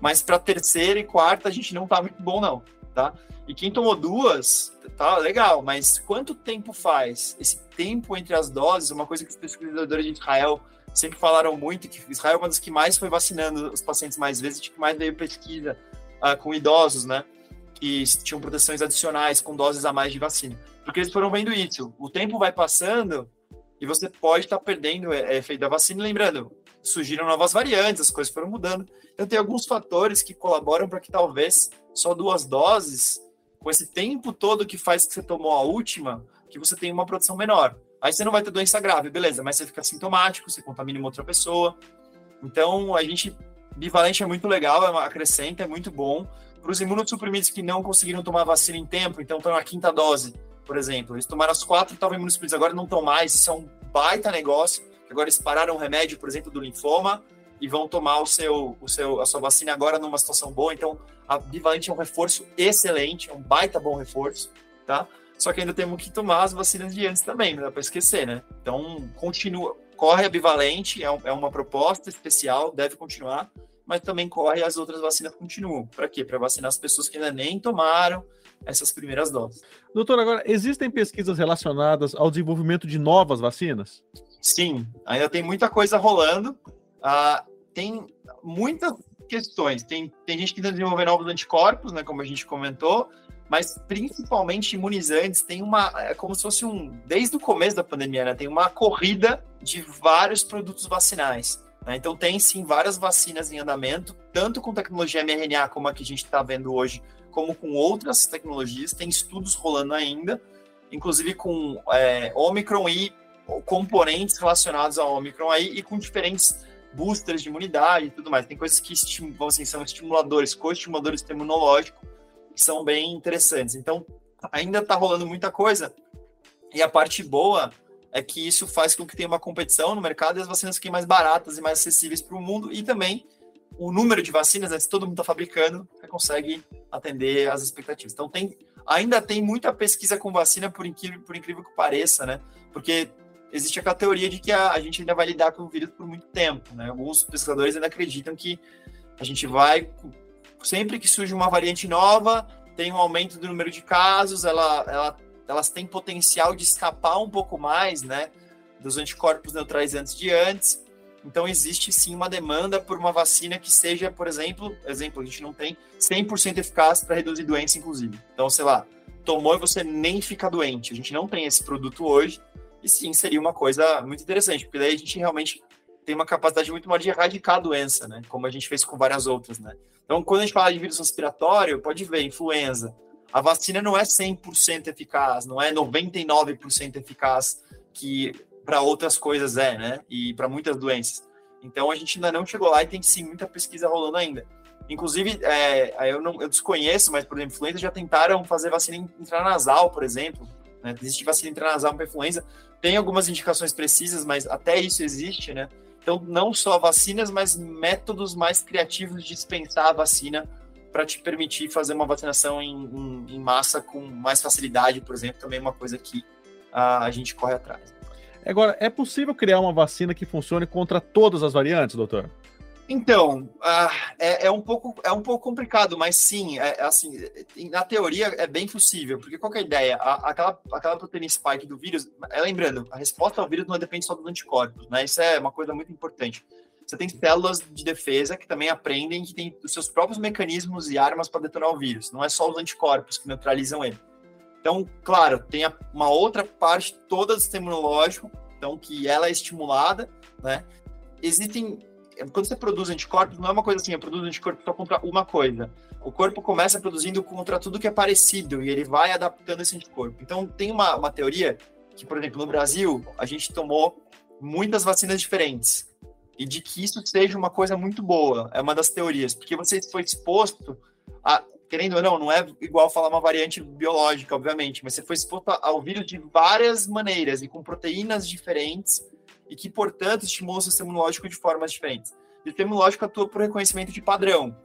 mas para terceira e quarta a gente não tá muito bom não, tá? E quem tomou duas, tá legal, mas quanto tempo faz? Esse tempo entre as doses, uma coisa que os pesquisadores de Israel sempre falaram muito, que Israel é uma das que mais foi vacinando os pacientes mais vezes, que mais veio pesquisa uh, com idosos, né? Que tinham proteções adicionais com doses a mais de vacina. Porque eles foram vendo isso. O tempo vai passando e você pode estar tá perdendo o efeito da vacina. Lembrando, surgiram novas variantes, as coisas foram mudando. Então, tem alguns fatores que colaboram para que talvez só duas doses, com esse tempo todo que faz que você tomou a última, que você tenha uma proteção menor. Aí você não vai ter doença grave, beleza, mas você fica sintomático, você contamina uma outra pessoa. Então, a gente bivalente é muito legal, é acrescenta, é muito bom. Para os imunossuprimidos que não conseguiram tomar vacina em tempo, então estão na quinta dose, por exemplo. Eles tomaram as quatro estavam imunossuprimidos, agora não estão mais. Isso é um baita negócio. Agora eles pararam o remédio, por exemplo, do linfoma e vão tomar o seu, o seu, a sua vacina agora numa situação boa. Então, a bivalente é um reforço excelente, é um baita bom reforço, tá? Só que ainda temos que tomar as vacinas de antes também, não dá para esquecer, né? Então, continua, corre a bivalente, é, é uma proposta especial, deve continuar, mas também corre as outras vacinas continuam. Para quê? Para vacinar as pessoas que ainda nem tomaram essas primeiras doses.
Doutor, agora, existem pesquisas relacionadas ao desenvolvimento de novas vacinas?
Sim, ainda tem muita coisa rolando. Ah, tem muitas questões. Tem, tem gente que está desenvolvendo novos anticorpos, né, como a gente comentou, mas principalmente imunizantes. Tem uma, é como se fosse um, desde o começo da pandemia, né, tem uma corrida de vários produtos vacinais. Né? Então, tem sim várias vacinas em andamento, tanto com tecnologia mRNA, como a que a gente está vendo hoje, como com outras tecnologias. Tem estudos rolando ainda, inclusive com é, Omicron e componentes relacionados ao Omicron aí, e com diferentes boosters de imunidade e tudo mais. Tem coisas que assim, são estimuladores, co-estimuladores imunológicos, que são bem interessantes. Então, ainda está rolando muita coisa. E a parte boa é que isso faz com que tenha uma competição no mercado e as vacinas fiquem mais baratas e mais acessíveis para o mundo e também o número de vacinas, né, se todo mundo está fabricando, consegue atender as expectativas. Então tem, ainda tem muita pesquisa com vacina, por incrível, por incrível que pareça, né? Porque existe aquela teoria de que a, a gente ainda vai lidar com o vírus por muito tempo, né? Alguns pesquisadores ainda acreditam que a gente vai, sempre que surge uma variante nova, tem um aumento do número de casos, ela, ela, elas têm potencial de escapar um pouco mais, né? Dos anticorpos neutralizantes de antes. Então, existe sim uma demanda por uma vacina que seja, por exemplo, exemplo, a gente não tem 100% eficaz para reduzir doença, inclusive. Então, sei lá, tomou e você nem fica doente. A gente não tem esse produto hoje, e sim, seria uma coisa muito interessante, porque daí a gente realmente tem uma capacidade muito maior de erradicar a doença, né? Como a gente fez com várias outras, né? Então, quando a gente fala de vírus respiratório, pode ver, influenza. A vacina não é 100% eficaz, não é 99% eficaz que para outras coisas é, né? E para muitas doenças. Então, a gente ainda não chegou lá e tem sim muita pesquisa rolando ainda. Inclusive, é, eu, não, eu desconheço, mas, por exemplo, influenza já tentaram fazer vacina intranasal, por exemplo. Né? Existe vacina intranasal para influenza. Tem algumas indicações precisas, mas até isso existe, né? Então, não só vacinas, mas métodos mais criativos de dispensar a vacina para te permitir fazer uma vacinação em, em, em, massa com mais facilidade, por exemplo, também é uma coisa que a, a gente corre atrás.
Agora, é possível criar uma vacina que funcione contra todas as variantes, doutor?
Então, uh, é, é, um pouco, é um pouco complicado, mas sim, é, é, assim, na teoria é bem possível, porque qual é a ideia? A, aquela, aquela proteína spike do vírus, é, lembrando, a resposta ao vírus não depende só dos anticorpos, né? Isso é uma coisa muito importante. Você tem células de defesa que também aprendem que tem os seus próprios mecanismos e armas para detonar o vírus, não é só os anticorpos que neutralizam ele. Então, claro, tem uma outra parte toda do sistema imunológico, então que ela é estimulada, né? Existem quando você produz anticorpos, não é uma coisa assim, eu produzo anticorpos só contra uma coisa. O corpo começa produzindo contra tudo que é parecido e ele vai adaptando esse anticorpo. Então, tem uma, uma teoria que, por exemplo, no Brasil, a gente tomou muitas vacinas diferentes e de que isso seja uma coisa muito boa. É uma das teorias, porque você foi exposto a, querendo ou não, não é igual falar uma variante biológica, obviamente, mas você foi exposto ao vírus de várias maneiras e com proteínas diferentes e que, portanto, estimula o sistema imunológico de formas diferentes. o sistema imunológico atua por reconhecimento de padrão.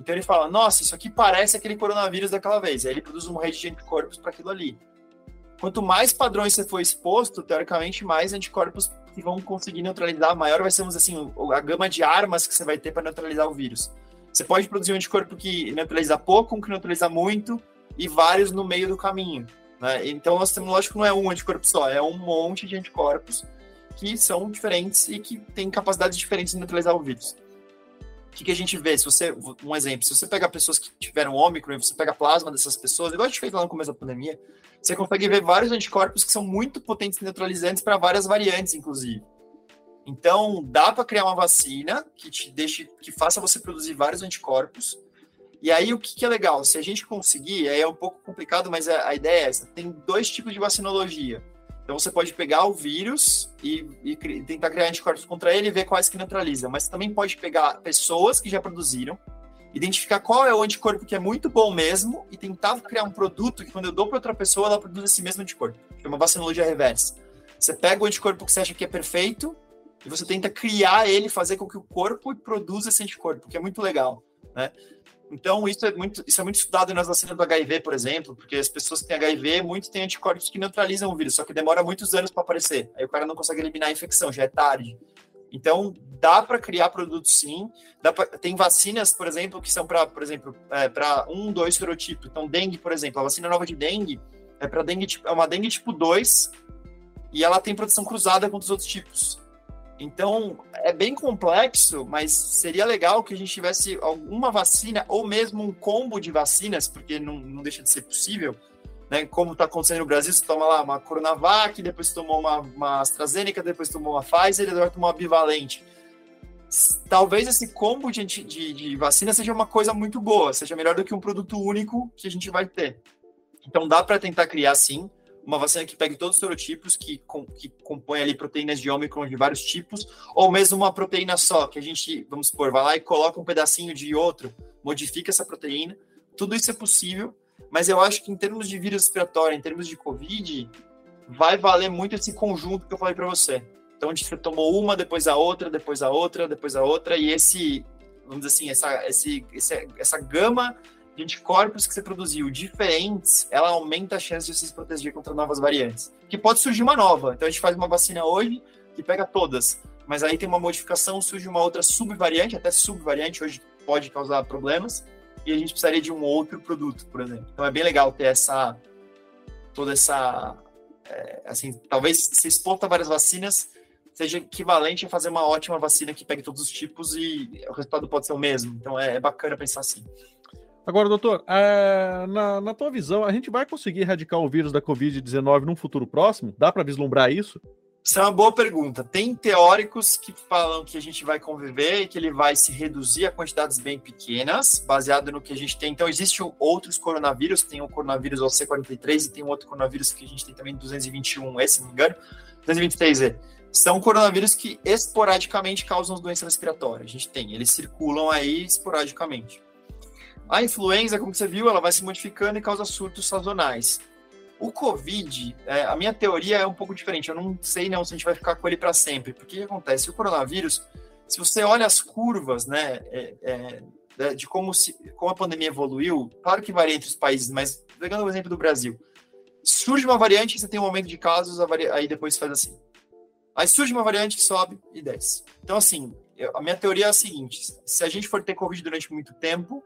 Então ele fala, nossa, isso aqui parece aquele coronavírus daquela vez. Aí ele produz uma rede de anticorpos para aquilo ali. Quanto mais padrões você for exposto, teoricamente, mais anticorpos que vão conseguir neutralizar, maior vai ser, assim, a gama de armas que você vai ter para neutralizar o vírus. Você pode produzir um anticorpo que neutraliza pouco, um que neutraliza muito, e vários no meio do caminho. Né? Então, o sistema imunológico não é um anticorpo só, é um monte de anticorpos que são diferentes e que têm capacidades diferentes de neutralizar o vírus. O que, que a gente vê? Se você, um exemplo, se você pega pessoas que tiveram ômicron e você pega plasma dessas pessoas, igual a gente fez lá no começo da pandemia, você consegue ver vários anticorpos que são muito potentes neutralizantes para várias variantes, inclusive. Então, dá para criar uma vacina que te deixe, que faça você produzir vários anticorpos. E aí, o que, que é legal? Se a gente conseguir, aí é um pouco complicado, mas a, a ideia é essa: tem dois tipos de vacinologia então você pode pegar o vírus e, e, tentar criar anticorpos contra ele e ver quais que neutralizam. Mas também pode pegar pessoas que já produziram, identificar qual é o anticorpo que é muito bom mesmo e tentar criar um produto que quando eu dou para outra pessoa ela produz esse mesmo anticorpo. É uma vacinologia reversa. Você pega o anticorpo que você acha que é perfeito e você tenta criar ele, fazer com que o corpo produza esse anticorpo, que é muito legal, né? Então, isso é muito, isso é muito estudado nas vacinas do HIV, por exemplo, porque as pessoas que têm HIV, muitos têm anticorpos que neutralizam o vírus, só que demora muitos anos para aparecer. Aí o cara não consegue eliminar a infecção, já é tarde. Então, dá para criar produtos sim. Pra, tem vacinas, por exemplo, que são para, por exemplo, é, para um, dois serotipos. Então, dengue, por exemplo, a vacina nova de dengue é para dengue, é uma dengue tipo 2 e ela tem proteção cruzada contra os outros tipos. Então, é bem complexo, mas seria legal que a gente tivesse alguma vacina, ou mesmo um combo de vacinas, porque não, não deixa de ser possível, né? Como está acontecendo no Brasil, você toma lá uma Coronavac, depois tomou uma, uma AstraZeneca, depois tomou uma Pfizer, agora tomou uma bivalente. Talvez esse combo de, de, de vacina seja uma coisa muito boa, seja melhor do que um produto único que a gente vai ter. Então, dá para tentar criar, sim, uma vacina que pegue todos os serotipos, que, com, que compõe ali proteínas de ômicron de vários tipos, ou mesmo uma proteína só, que a gente, vamos supor, vai lá e coloca um pedacinho de outro, modifica essa proteína. Tudo isso é possível, mas eu acho que em termos de vírus respiratório, em termos de Covid, vai valer muito esse conjunto que eu falei para você. Então, você tomou uma, depois a outra, depois a outra, depois a outra, e esse, vamos dizer assim, essa, esse, essa gama de anticorpos que você produziu diferentes, ela aumenta a chance de você se proteger contra novas variantes. Que pode surgir uma nova. Então a gente faz uma vacina hoje que pega todas, mas aí tem uma modificação, surge uma outra subvariante, até subvariante hoje pode causar problemas, e a gente precisaria de um outro produto, por exemplo. Então é bem legal ter essa toda essa é, assim, talvez se expor a várias vacinas seja equivalente a fazer uma ótima vacina que pegue todos os tipos e o resultado pode ser o mesmo. Então é, é bacana pensar assim.
Agora, doutor, é, na, na tua visão, a gente vai conseguir erradicar o vírus da Covid-19 num futuro próximo? Dá para vislumbrar isso?
Isso é uma boa pergunta. Tem teóricos que falam que a gente vai conviver e que ele vai se reduzir a quantidades bem pequenas, baseado no que a gente tem. Então, existem outros coronavírus, tem o coronavírus OC43 e tem um outro coronavírus que a gente tem também 221, esse, se não me engano, 223E. São coronavírus que esporadicamente causam doenças respiratórias. A gente tem, eles circulam aí esporadicamente. A influenza, como você viu, ela vai se modificando e causa surtos sazonais. O Covid, é, a minha teoria é um pouco diferente. Eu não sei não se a gente vai ficar com ele para sempre. Porque o que acontece? O coronavírus, se você olha as curvas, né, é, é, de como, se, como a pandemia evoluiu, claro que varia entre os países, mas pegando o exemplo do Brasil, surge uma variante, você tem um aumento de casos, aí depois faz assim. Aí surge uma variante que sobe e desce. Então, assim, eu, a minha teoria é a seguinte: se a gente for ter Covid durante muito tempo,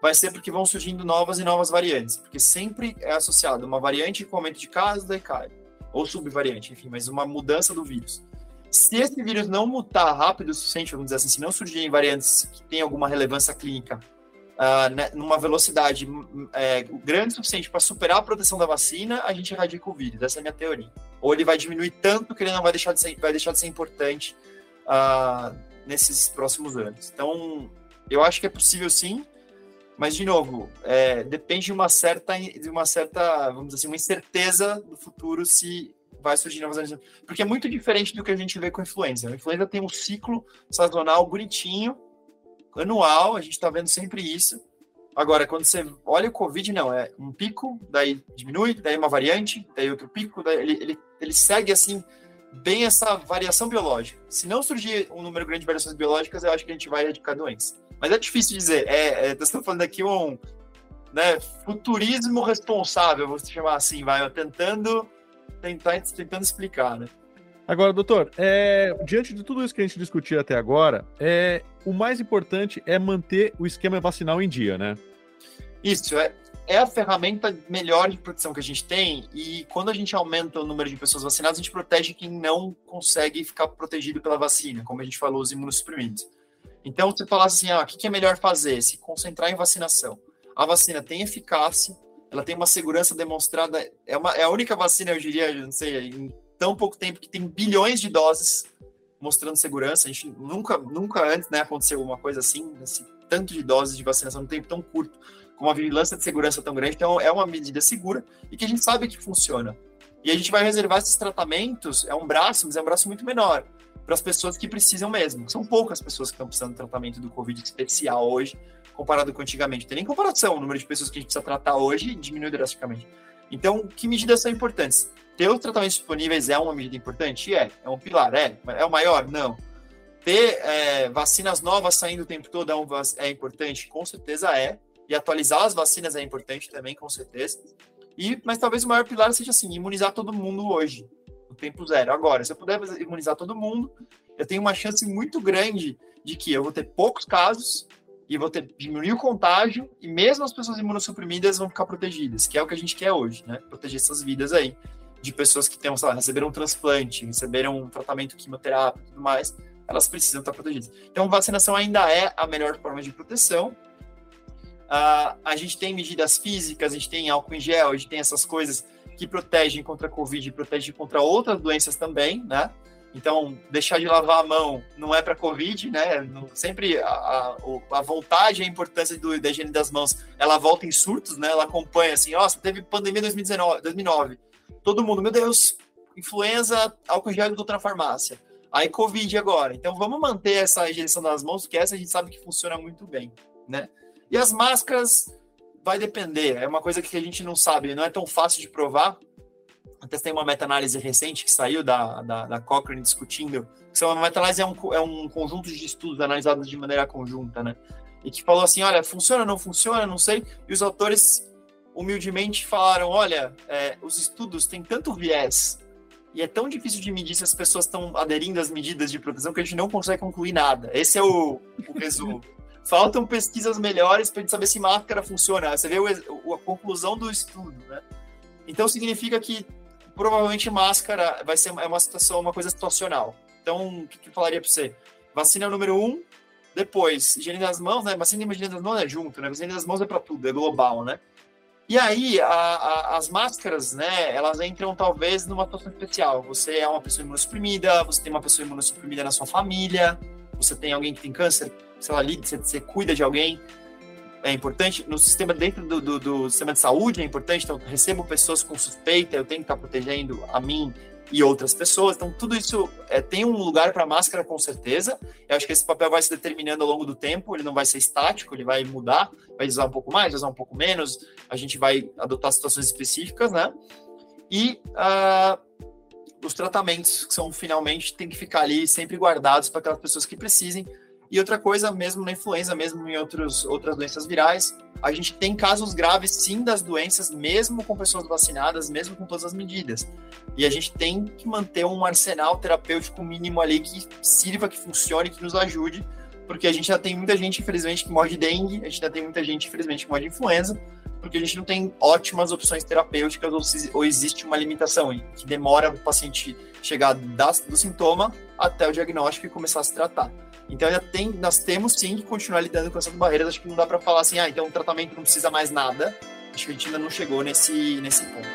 vai ser porque vão surgindo novas e novas variantes, porque sempre é associado uma variante com aumento de casos, daí cai, ou subvariante, enfim, mas uma mudança do vírus. Se esse vírus não mutar rápido o suficiente, vamos dizer assim, se não surgirem variantes que têm alguma relevância clínica uh, né, numa velocidade é, grande o suficiente para superar a proteção da vacina, a gente erradica o vírus. Essa é a minha teoria. Ou ele vai diminuir tanto que ele não vai deixar de ser, vai deixar de ser importante uh, nesses próximos anos. Então, eu acho que é possível sim. Mas, de novo, é, depende de uma certa, de uma certa, vamos dizer assim, uma incerteza do futuro se vai surgir novas variantes. Porque é muito diferente do que a gente vê com a influenza. A influenza tem um ciclo sazonal bonitinho, anual, a gente está vendo sempre isso. Agora, quando você olha o Covid, não, é um pico, daí diminui, daí uma variante, daí outro pico, daí ele, ele, ele segue assim, bem essa variação biológica. Se não surgir um número grande de variações biológicas, eu acho que a gente vai erradicar a doença. Mas é difícil dizer. É, é, nós estamos falando aqui um né, futurismo responsável, vou chamar assim, vai, tentando, tentar, tentando explicar, né?
Agora, doutor, é, diante de tudo isso que a gente discutiu até agora, é, o mais importante é manter o esquema vacinal em dia, né?
Isso, é, é a ferramenta melhor de proteção que a gente tem, e quando a gente aumenta o número de pessoas vacinadas, a gente protege quem não consegue ficar protegido pela vacina, como a gente falou, os imunossuprimidos. Então, você fala assim, ah, o que é melhor fazer? Se concentrar em vacinação. A vacina tem eficácia, ela tem uma segurança demonstrada, é, uma, é a única vacina, eu diria, não sei, em tão pouco tempo que tem bilhões de doses mostrando segurança. A gente nunca, nunca antes né, aconteceu uma coisa assim, tanto de doses de vacinação num tempo tão curto, com uma vigilância de segurança tão grande. Então, é uma medida segura e que a gente sabe que funciona. E a gente vai reservar esses tratamentos, é um braço, mas é um braço muito menor para as pessoas que precisam mesmo. São poucas pessoas que estão precisando de tratamento do Covid especial hoje, comparado com antigamente. Não tem nem comparação. O número de pessoas que a gente precisa tratar hoje diminuiu drasticamente. Então, que medidas são importantes? Ter os tratamentos disponíveis é uma medida importante? É. É um pilar? É. É o maior? Não. Ter é, vacinas novas saindo o tempo todo é, um, é importante? Com certeza é. E atualizar as vacinas é importante também, com certeza. E, mas talvez o maior pilar seja assim, imunizar todo mundo hoje no tempo zero. Agora, se eu puder imunizar todo mundo, eu tenho uma chance muito grande de que eu vou ter poucos casos e vou ter diminuir o contágio e mesmo as pessoas imunossuprimidas vão ficar protegidas, que é o que a gente quer hoje, né? Proteger essas vidas aí de pessoas que tenham, sei lá, receberam um transplante, receberam um tratamento quimioterápico e tudo mais, elas precisam estar protegidas. Então, vacinação ainda é a melhor forma de proteção. Uh, a gente tem medidas físicas, a gente tem álcool em gel, a gente tem essas coisas que protegem contra a Covid e protegem contra outras doenças também, né? Então, deixar de lavar a mão não é para Covid, né? Sempre a, a, a, vontade e a importância do, da higiene das mãos, ela volta em surtos, né? Ela acompanha assim, nossa, teve pandemia em 2019, 2009. Todo mundo, meu Deus, influenza, álcool gel do na farmácia. Aí Covid agora. Então, vamos manter essa higiene das mãos, que essa a gente sabe que funciona muito bem, né? E as máscaras, vai depender. É uma coisa que a gente não sabe, não é tão fácil de provar. Até tem uma meta-análise recente que saiu da, da, da Cochrane discutindo. Que uma meta-análise é um, é um conjunto de estudos analisados de maneira conjunta, né? e que falou assim: olha, funciona, não funciona, não sei. E os autores humildemente falaram: olha, é, os estudos têm tanto viés e é tão difícil de medir se as pessoas estão aderindo às medidas de proteção que a gente não consegue concluir nada. Esse é o, o resumo. Faltam pesquisas melhores para saber se máscara funciona. Você vê o, a conclusão do estudo, né? Então significa que provavelmente máscara vai ser é uma situação, uma coisa situacional. Então, o que, que eu falaria para você? Vacina número um, depois, higiene das mãos, né? Vacina e higiene das mãos é junto, né? Higiene das mãos é para tudo, é global, né? E aí, a, a, as máscaras, né, elas entram talvez numa situação especial. Você é uma pessoa imunossuprimida, você tem uma pessoa imunossuprimida na sua família, você tem alguém que tem câncer, sei lá, ali, você, você cuida de alguém, é importante. No sistema, dentro do, do, do, sistema de saúde é importante, então recebo pessoas com suspeita, eu tenho que estar protegendo a mim e outras pessoas. Então, tudo isso é, tem um lugar para máscara, com certeza. Eu acho que esse papel vai se determinando ao longo do tempo, ele não vai ser estático, ele vai mudar, vai usar um pouco mais, usar um pouco menos, a gente vai adotar situações específicas, né? E uh, os tratamentos, que são finalmente, tem que ficar ali sempre guardados para aquelas pessoas que precisem, e outra coisa, mesmo na influenza, mesmo em outros, outras doenças virais, a gente tem casos graves, sim, das doenças, mesmo com pessoas vacinadas, mesmo com todas as medidas. E a gente tem que manter um arsenal terapêutico mínimo ali que sirva, que funcione, que nos ajude, porque a gente já tem muita gente, infelizmente, que morre de dengue, a gente já tem muita gente, infelizmente, que morre de influenza, porque a gente não tem ótimas opções terapêuticas ou, se, ou existe uma limitação que demora o paciente chegar da, do sintoma até o diagnóstico e começar a se tratar. Então ainda tem, nós temos sim que continuar lidando com essas barreiras. Acho que não dá para falar assim, ah, então o tratamento não precisa mais nada. Acho que a gente ainda não chegou nesse, nesse ponto.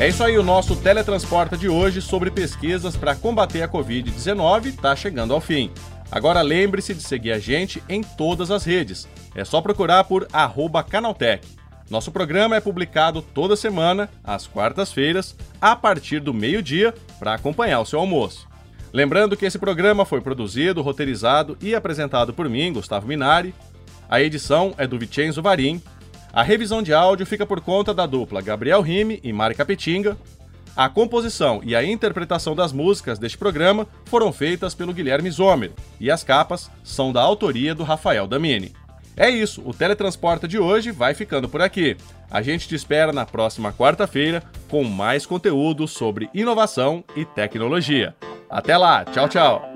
É isso aí, o nosso Teletransporta de hoje sobre pesquisas para combater a Covid-19 está chegando ao fim. Agora lembre-se de seguir a gente em todas as redes. É só procurar por Canaltech. Nosso programa é publicado toda semana, às quartas-feiras, a partir do meio-dia, para acompanhar o seu almoço. Lembrando que esse programa foi produzido, roteirizado e apresentado por mim, Gustavo Minari. A edição é do Vicenzo Varim a revisão de áudio fica por conta da dupla Gabriel Rime e Mari Capetinga. A composição e a interpretação das músicas deste programa foram feitas pelo Guilherme Zomer e as capas são da autoria do Rafael Damini. É isso, o Teletransporta de hoje vai ficando por aqui. A gente te espera na próxima quarta-feira com mais conteúdo sobre inovação e tecnologia. Até lá, tchau, tchau!